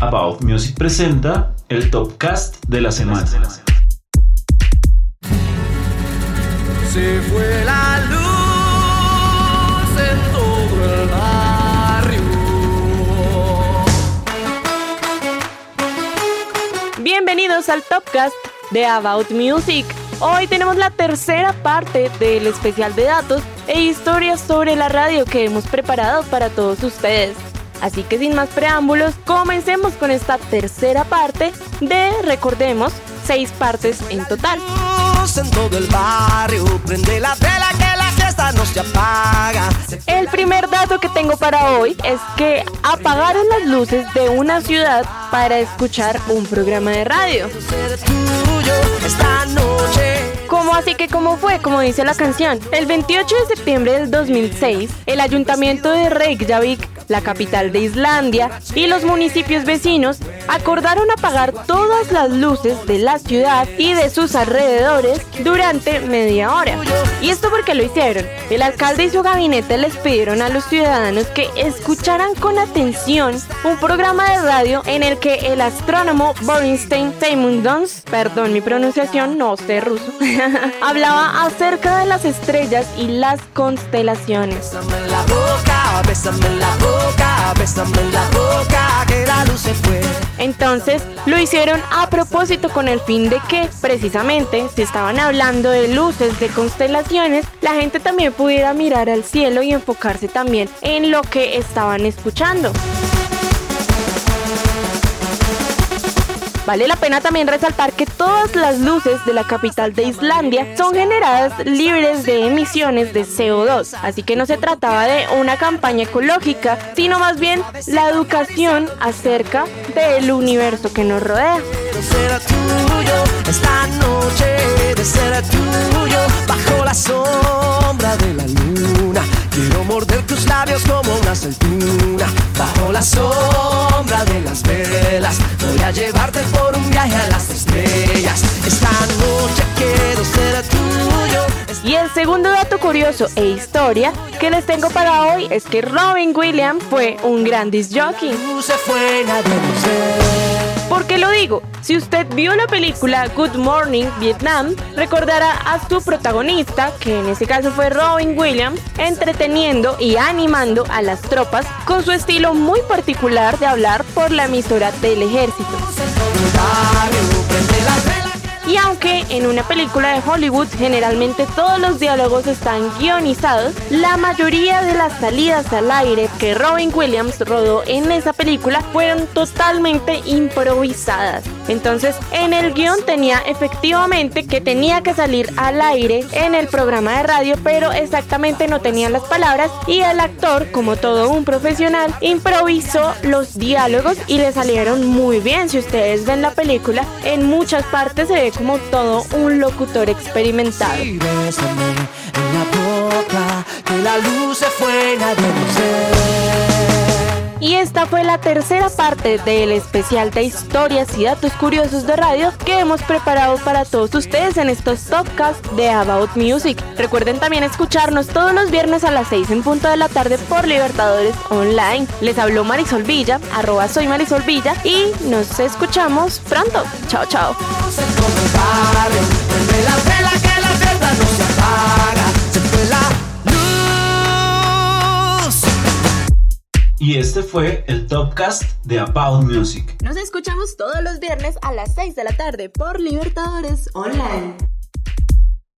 About Music presenta el Topcast de la semana. Se fue la luz en todo el barrio. Bienvenidos al Topcast de About Music. Hoy tenemos la tercera parte del especial de datos e historias sobre la radio que hemos preparado para todos ustedes. Así que sin más preámbulos, comencemos con esta tercera parte de, recordemos, seis partes en total. Luz en todo el barrio. Prende la vela que la fiesta no se apaga. Se El primer dato que tengo para hoy es que apagaron las luces de una ciudad para escuchar un programa de radio. ¿Cómo así que cómo fue? Como dice la canción. El 28 de septiembre del 2006, el ayuntamiento de Reykjavik, la capital de Islandia, y los municipios vecinos acordaron apagar todas las luces de la ciudad y de sus alrededores durante media hora. ¿Y esto por qué lo hicieron? El alcalde y su gabinete les pidieron a los ciudadanos que escucharan con atención un programa de radio en el que el astrónomo Borinstein Simondons, perdón mi pronunciación, no sé ruso, hablaba acerca de las estrellas y las constelaciones. La boca, bésame la boca, bésame la boca, que la luz se fue. Entonces lo hicieron a propósito con el fin de que, precisamente, si estaban hablando de luces, de constelaciones, la gente también pudiera mirar al cielo y enfocarse también en lo que estaban escuchando. Vale la pena también resaltar que todas las luces de la capital de Islandia son generadas libres de emisiones de CO2, así que no se trataba de una campaña ecológica, sino más bien la educación acerca del universo que nos rodea. Segundo dato curioso e historia que les tengo para hoy es que Robin Williams fue un gran disc jockey. ¿Por qué lo digo? Si usted vio la película Good Morning Vietnam, recordará a su protagonista, que en este caso fue Robin Williams, entreteniendo y animando a las tropas con su estilo muy particular de hablar por la emisora del ejército. Aunque en una película de Hollywood generalmente todos los diálogos están guionizados, la mayoría de las salidas al aire que Robin Williams rodó en esa película fueron totalmente improvisadas. Entonces, en el guion tenía efectivamente que tenía que salir al aire en el programa de radio, pero exactamente no tenía las palabras y el actor, como todo un profesional, improvisó los diálogos y le salieron muy bien. Si ustedes ven la película, en muchas partes se ve como todo un locutor experimentado. Esta fue la tercera parte del especial de historias y datos curiosos de radio que hemos preparado para todos ustedes en estos podcasts de About Music. Recuerden también escucharnos todos los viernes a las 6 en punto de la tarde por Libertadores Online. Les habló Marisol Villa, arroba soy Marisol Villa y nos escuchamos pronto. Chao, chao. Este fue el Topcast de About Music. Nos escuchamos todos los viernes a las 6 de la tarde por Libertadores Online.